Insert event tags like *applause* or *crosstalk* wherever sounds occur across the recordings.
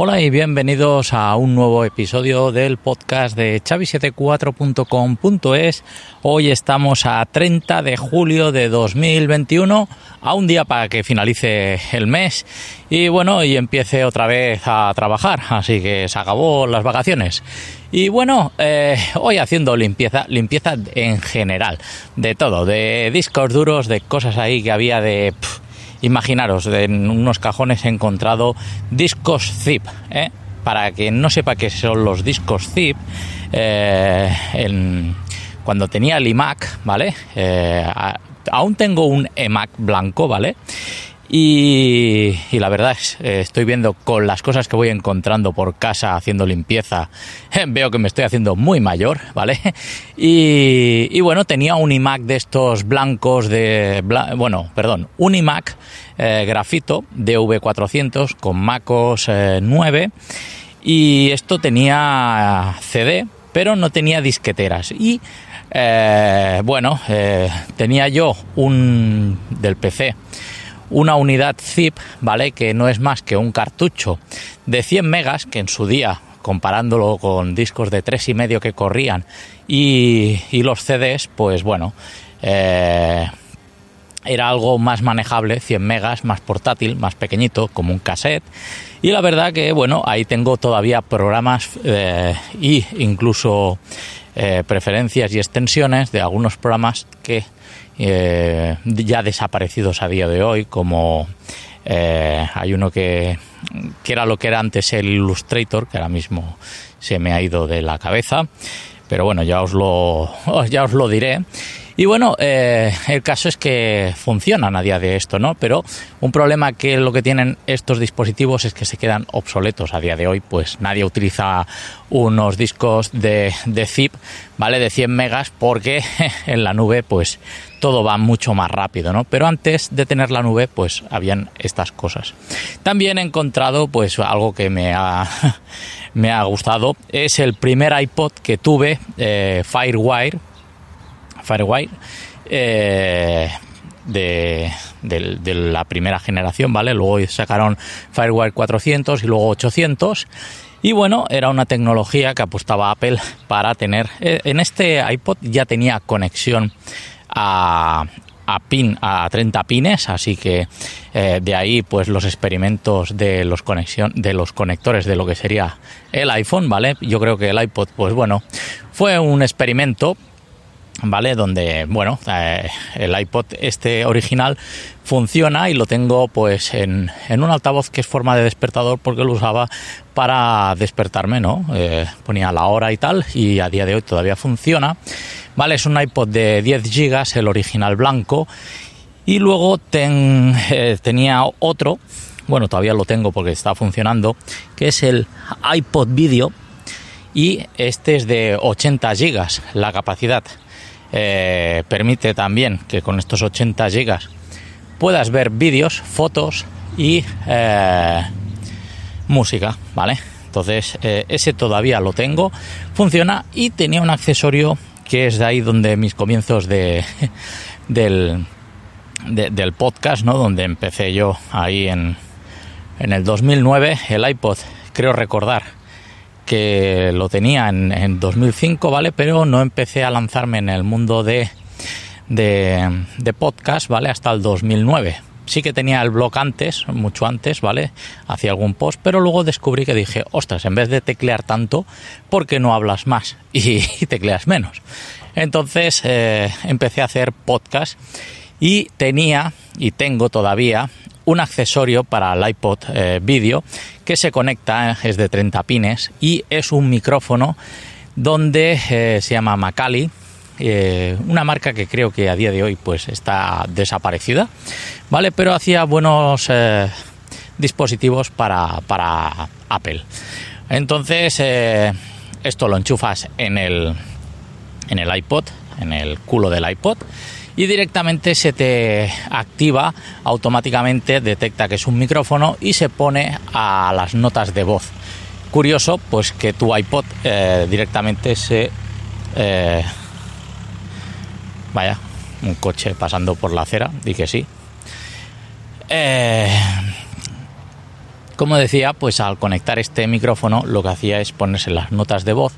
Hola y bienvenidos a un nuevo episodio del podcast de chavi74.com.es. Hoy estamos a 30 de julio de 2021, a un día para que finalice el mes y bueno, y empiece otra vez a trabajar, así que se acabó las vacaciones. Y bueno, eh, hoy haciendo limpieza, limpieza en general, de todo, de discos duros, de cosas ahí que había de... Imaginaros, en unos cajones he encontrado discos zip. ¿eh? Para quien no sepa qué son los discos zip, eh, cuando tenía el iMac, ¿vale? Eh, aún tengo un eMac blanco, ¿vale? Y, la verdad es, eh, estoy viendo con las cosas que voy encontrando por casa haciendo limpieza, *laughs* veo que me estoy haciendo muy mayor, ¿vale? *laughs* Y, bueno, tenía un iMac de estos blancos de, bueno, perdón, un iMac eh, grafito de V400 con MacOS 9 eh, y esto tenía CD, pero no tenía disqueteras. Y bueno, tenía yo un del PC una unidad zip, ¿vale? Que no es más que un cartucho de 100 megas, que en su día, comparándolo con discos de tres y medio que corrían y, los CDs, pues bueno, eh, era algo más manejable, 100 megas, más portátil, más pequeñito, como un cassette. Y la verdad que, bueno, ahí tengo todavía programas e incluso eh, preferencias y extensiones de algunos programas que eh, ya desaparecidos a día de hoy, como eh, hay uno que, que era lo que era antes el Illustrator, que ahora mismo se me ha ido de la cabeza, pero bueno, ya os lo, *laughs* ya os lo diré. Y bueno, eh, el caso es que funcionan a día de esto, ¿no? Pero un problema que lo que tienen estos dispositivos es que se quedan obsoletos a día de hoy, pues nadie utiliza unos discos de, de zip, ¿vale? De 100 megas porque *laughs* en la nube pues todo va mucho más rápido, ¿no? Pero antes de tener la nube pues habían estas cosas. También he encontrado pues algo que me ha, *laughs* me ha gustado, es el primer iPod que tuve, eh, Firewire, Firewire, eh, de, la primera generación, ¿vale? Luego sacaron Firewire 400 y luego 800. Y bueno, era una tecnología que apostaba Apple para tener. Eh, en este iPod ya tenía conexión a, pin a 30 pines, así que eh, de ahí pues los experimentos de los conexión de los conectores de lo que sería el iPhone, ¿vale? Yo creo que el iPod pues bueno, fue un experimento ¿vale? Donde, bueno, eh, el iPod este original funciona y lo tengo pues en, en, un altavoz que es forma de despertador porque lo usaba para despertarme, ¿no? Eh, ponía la hora y tal y a día de hoy todavía funciona, ¿vale? Es un iPod de 10 GB, el original blanco y luego eh, tenía otro, bueno, todavía lo tengo porque está funcionando, que es el iPod Video y este es de 80 GB la capacidad eh, permite también que con estos 80 gigas puedas ver vídeos, fotos y eh, música, ¿vale? Entonces eh, ese todavía lo tengo, funciona y tenía un accesorio que es de ahí donde mis comienzos de, *laughs* del, del podcast, ¿no? Donde empecé yo ahí en, en el 2009, el iPod, creo recordar que lo tenía en, 2005, ¿vale? Pero no empecé a lanzarme en el mundo de, de, podcast, ¿vale? Hasta el 2009. Sí que tenía el blog antes, mucho antes, ¿vale? Hacía algún post, pero luego descubrí que dije, ostras, en vez de teclear tanto, ¿por qué no hablas más *laughs* y, tecleas menos? Entonces eh, empecé a hacer podcast y tenía y tengo todavía un accesorio para el iPod eh, Video que se conecta, es de 30 pines y es un micrófono donde eh, se llama Macali, eh, una marca que creo que a día de hoy pues está desaparecida, ¿vale? Pero hacía buenos dispositivos para, para, Apple. Entonces, esto lo enchufas en el, en el iPod, en el culo del iPod y directamente se te activa automáticamente, detecta que es un micrófono y se pone a las notas de voz. Curioso, pues que tu iPod eh, directamente se... Eh, vaya, un coche pasando por la acera, di que sí. Eh, Como decía, pues al conectar este micrófono lo que hacía es ponerse las notas de voz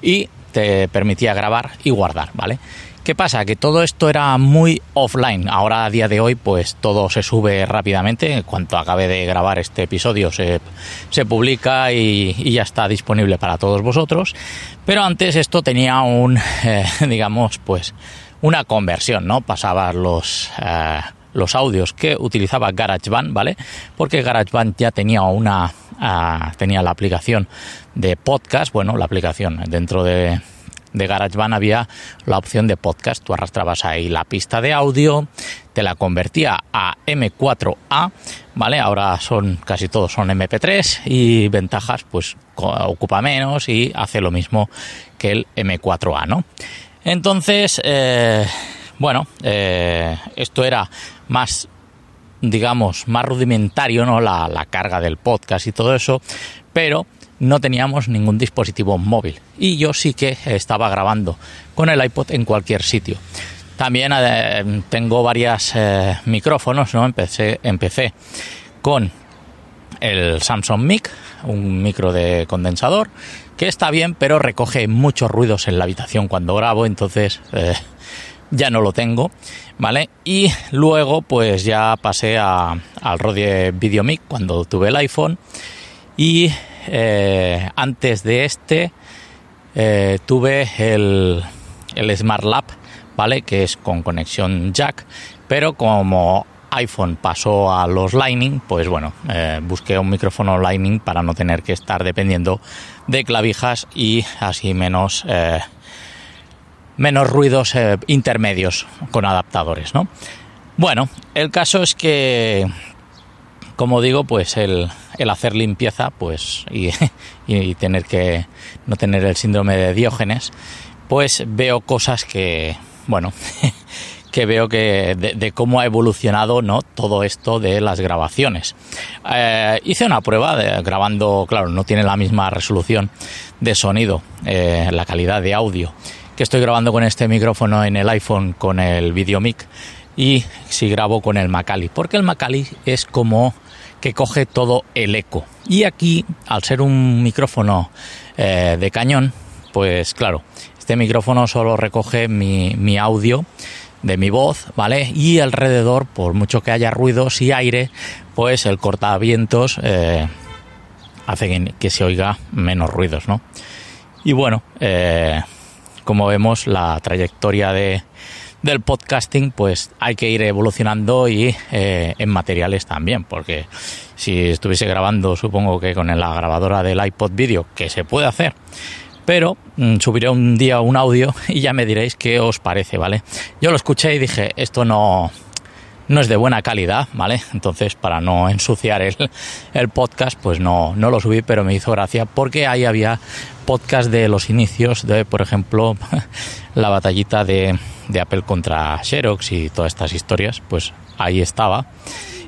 y te permitía grabar y guardar, ¿vale? ¿Qué pasa? Que todo esto era muy offline. Ahora a día de hoy pues todo se sube rápidamente. En cuanto acabe de grabar este episodio se, publica y, ya está disponible para todos vosotros. Pero antes esto tenía un, *laughs* eh, digamos, pues una conversión, ¿no? Pasabas los... Eh, los audios que utilizaba GarageBand, ¿vale? Porque GarageBand ya tenía una tenía la aplicación de podcast, bueno, la aplicación dentro de de GarageBand había la opción de podcast. Tú arrastrabas ahí la pista de audio, te la convertía a M4A, ¿vale? Ahora son casi todos son MP3 y ventajas, pues ocupa menos y hace lo mismo que el M4A, ¿no? Entonces, eh, bueno, eh, esto era más digamos, más rudimentario, ¿no? La, la, carga del podcast y todo eso, pero no teníamos ningún dispositivo móvil y yo sí que estaba grabando con el iPod en cualquier sitio. También eh, tengo varios eh, micrófonos, ¿no? Empecé, empecé con el Samsung Mic, un micro de condensador, que está bien, pero recoge muchos ruidos en la habitación cuando grabo, entonces eh, ya no lo tengo, ¿vale? Y luego pues ya pasé a, al Rode VideoMic cuando tuve el iPhone y eh, antes de este eh, tuve el, el Smart Lab, ¿vale? Que es con conexión jack, pero como iPhone pasó a los Lightning, pues bueno, eh, busqué un micrófono Lightning para no tener que estar dependiendo de clavijas y así menos, menos ruidos intermedios con adaptadores, ¿no? Bueno, el caso es que como digo, pues el, hacer limpieza, pues *laughs* y, tener que no tener el síndrome de Diógenes, pues veo cosas que, bueno, *laughs* que veo que de, cómo ha evolucionado no todo esto de las grabaciones. Eh, hice una prueba de, grabando, claro, no tiene la misma resolución de sonido, eh, la calidad de audio que estoy grabando con este micrófono en el iPhone con el VideoMic y si grabo con el Macali, porque el Macali es como que coge todo el eco. Y aquí, al ser un micrófono eh, de cañón, pues claro, este micrófono solo recoge mi, audio de mi voz, ¿vale? Y alrededor, por mucho que haya ruidos y aire, pues el cortavientos eh, hace que, se oiga menos ruidos, ¿no? Y bueno, eh, como vemos, la trayectoria de, del podcasting, pues hay que ir evolucionando y eh, en materiales también, porque si estuviese grabando, supongo que con la grabadora del iPod Video, que se puede hacer, pero mm, subiré un día un audio *laughs* y ya me diréis qué os parece, ¿vale? Yo lo escuché y dije, esto no, no es de buena calidad, ¿vale? Entonces, para no ensuciar el, el, podcast, pues no, no lo subí, pero me hizo gracia porque ahí había podcast de los inicios de, por ejemplo, *laughs* la batallita de, de Apple contra Xerox y todas estas historias, pues ahí estaba.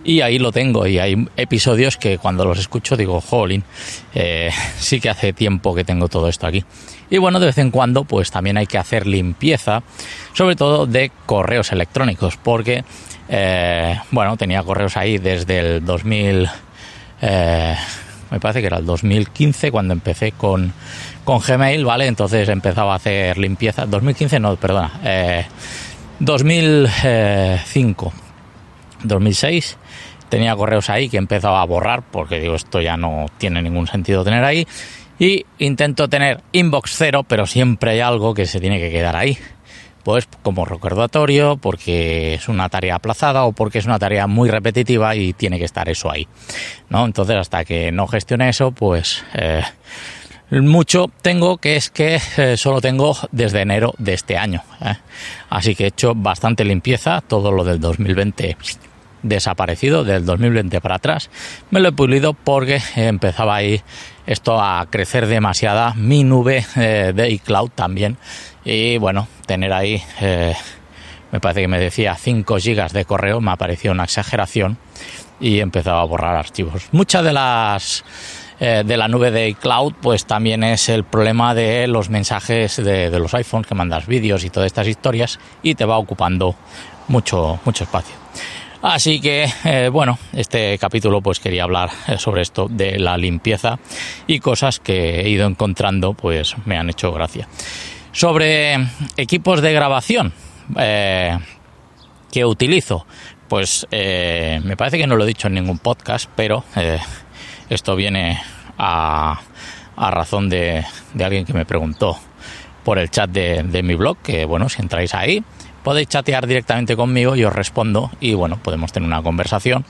Y ahí lo tengo, y hay episodios que cuando los escucho digo, jolín, eh, *laughs* sí que hace tiempo que tengo todo esto aquí. Y bueno, de vez en cuando, pues también hay que hacer limpieza, sobre todo de correos electrónicos, porque eh, bueno, tenía correos ahí desde el 2000, eh, me parece que era el 2015 cuando empecé con, con Gmail, ¿vale? Entonces empezaba a hacer limpieza. 2015 no, perdona. 2005, 2006 tenía correos ahí que empezaba a borrar porque digo esto ya no tiene ningún sentido tener ahí y intento tener inbox cero pero siempre hay algo que se tiene que quedar ahí pues como recordatorio, porque es una tarea aplazada o porque es una tarea muy repetitiva y tiene que estar eso ahí. ¿no? Entonces, hasta que no gestione eso, pues eh, mucho tengo que es que eh, solo tengo desde enero de este año. ¿eh? Así que he hecho bastante limpieza, todo lo del 2020 desaparecido del 2020 para atrás. Me lo he pulido porque empezaba ahí esto a crecer demasiada. Mi nube de iCloud también y bueno, tener ahí, eh, me parece que me decía 5 gigas de correo, me pareció una exageración y empezaba a borrar archivos. Muchas de las eh, de la nube de iCloud, pues también es el problema de los mensajes de, de los iPhones que mandas vídeos y todas estas historias y te va ocupando mucho, mucho espacio. Así que, eh, bueno, este capítulo pues quería hablar eh, sobre esto de la limpieza y cosas que he ido encontrando pues me han hecho gracia. Sobre equipos de grabación eh, que utilizo, pues me parece que no lo he dicho en ningún podcast, pero esto viene a, razón de, alguien que me preguntó por el chat de, de mi blog, que bueno, si entráis ahí, podéis chatear directamente conmigo, yo os respondo y bueno, podemos tener una conversación.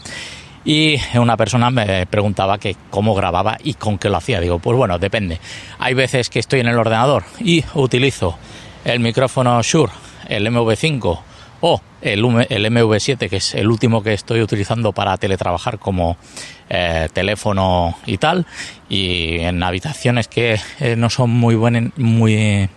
Y una persona me preguntaba que cómo grababa y con qué lo hacía. Digo, pues bueno, depende. Hay veces que estoy en el ordenador y utilizo el micrófono Shure, el MV5 o el, MV7, que es el último que estoy utilizando para teletrabajar como eh, teléfono y tal. Y en habitaciones que eh, no son muy, buenas, muy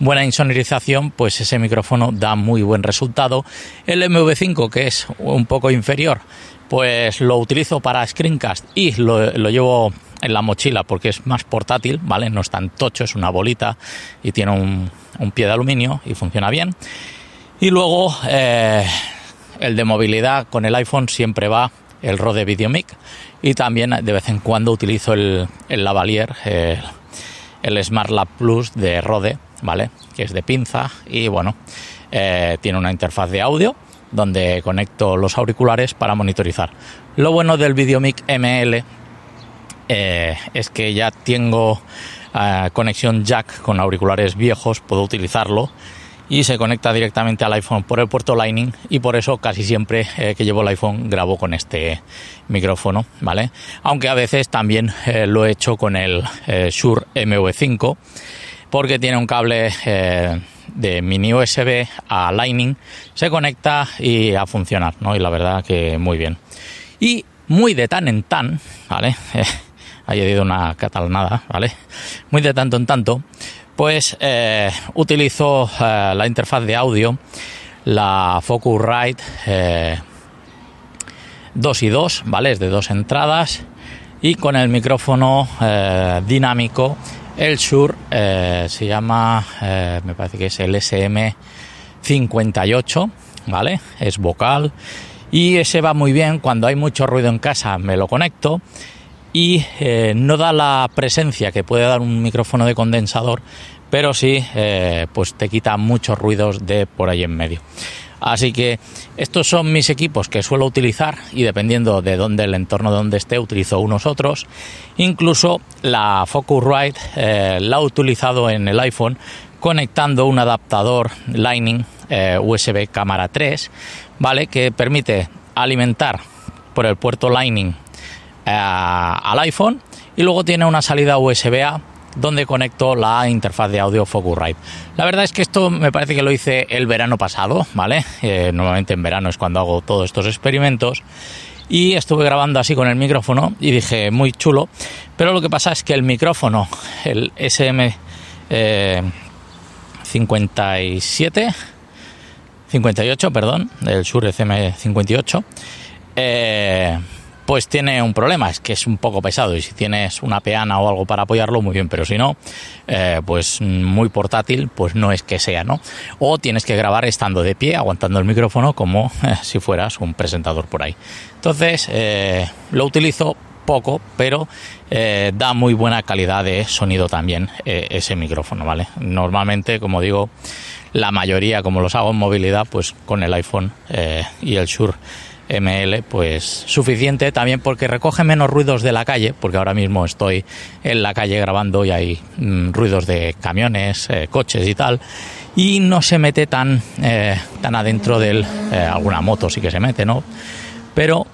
buena insonorización, pues ese micrófono da muy buen resultado. El MV5, que es un poco inferior, pues lo utilizo para screencast y lo, llevo en la mochila porque es más portátil, ¿vale? No es tan tocho, es una bolita y tiene un, pie de aluminio y funciona bien. Y luego eh, el de movilidad con el iPhone siempre va el Rode VideoMic y también de vez en cuando utilizo el, lavalier, eh, el Smart Lab Plus de Rode, ¿vale? Que es de pinza y bueno, eh, tiene una interfaz de audio donde conecto los auriculares para monitorizar. Lo bueno del VideoMic ML eh, es que ya tengo eh, conexión jack con auriculares viejos, puedo utilizarlo y se conecta directamente al iPhone por el puerto Lightning y por eso casi siempre que llevo el iPhone grabo con este micrófono, ¿vale? Aunque a veces también lo he hecho con el Shure MV5 porque tiene un cable eh, de mini USB a Lightning, se conecta y a funcionar, ¿no? Y la verdad que muy bien. Y muy de tan en tan, ¿vale? Eh, *laughs* ha añadido una catalanada, ¿vale? Muy de tanto en tanto, pues eh, utilizo la interfaz de audio, la Focusrite 2 y 2, ¿vale? Es de dos entradas y con el micrófono dinámico el Shure eh, se llama, eh, me parece que es el SM58, ¿vale? Es vocal y ese va muy bien cuando hay mucho ruido en casa, me lo conecto y eh, no da la presencia que puede dar un micrófono de condensador, pero sí, pues te quita muchos ruidos de por ahí en medio. Así que estos son mis equipos que suelo utilizar y dependiendo de dónde el entorno de donde esté utilizo unos otros. Incluso la Focusrite eh, la he utilizado en el iPhone conectando un adaptador Lightning eh, USB cámara 3, ¿vale? Que permite alimentar por el puerto Lightning eh, al iPhone y luego tiene una salida USB A donde conecto la interfaz de audio Focusrite. La verdad es que esto me parece que lo hice el verano pasado, ¿vale? Eh, normalmente en verano es cuando hago todos estos experimentos. Y estuve grabando así con el micrófono y dije, muy chulo. Pero lo que pasa es que el micrófono, el SM 57, 58, perdón, el Shure SM58, eh, pues tiene un problema, es que es un poco pesado y si tienes una peana o algo para apoyarlo, muy bien, pero si no, eh, pues muy portátil, pues no es que sea, ¿no? O tienes que grabar estando de pie, aguantando el micrófono como *laughs* eh, si fueras un presentador por ahí. Entonces, eh, lo utilizo poco, pero da muy buena calidad de sonido también ese micrófono, ¿vale? Normalmente, como digo, la mayoría, como los hago en movilidad, pues con el iPhone y el Shure ml pues suficiente también porque recoge menos ruidos de la calle porque ahora mismo estoy en la calle grabando y hay mm, ruidos de camiones eh, coches y tal y no se mete tan eh, tan adentro del eh, alguna moto sí que se mete no pero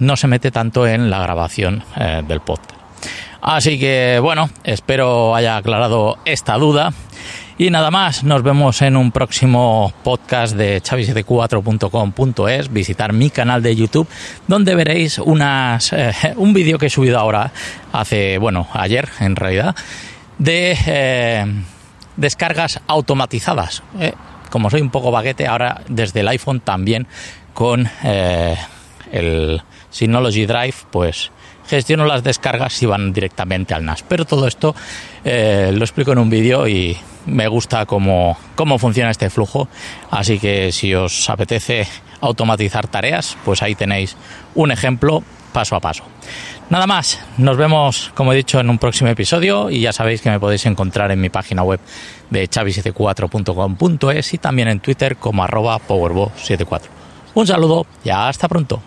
no se mete tanto en la grabación del podcast. Así que bueno espero haya aclarado esta duda y nada más, nos vemos en un próximo podcast de chavis74.com.es, visitar mi canal de YouTube, donde veréis unas, eh, un vídeo que he subido ahora, hace, bueno, ayer en realidad, de eh, descargas automatizadas. Eh, como soy un poco baguete, ahora desde el iPhone también con el Synology Drive, pues gestiono las descargas y van directamente al NAS. Pero todo esto lo explico en un vídeo y me gusta cómo, cómo funciona este flujo, así que si os apetece automatizar tareas, pues ahí tenéis un ejemplo paso a paso. Nada más, nos vemos, como he dicho, en un próximo episodio y ya sabéis que me podéis encontrar en mi página web de chavi74.com.es y también en Twitter como arroba powerbo74. Un saludo y hasta pronto.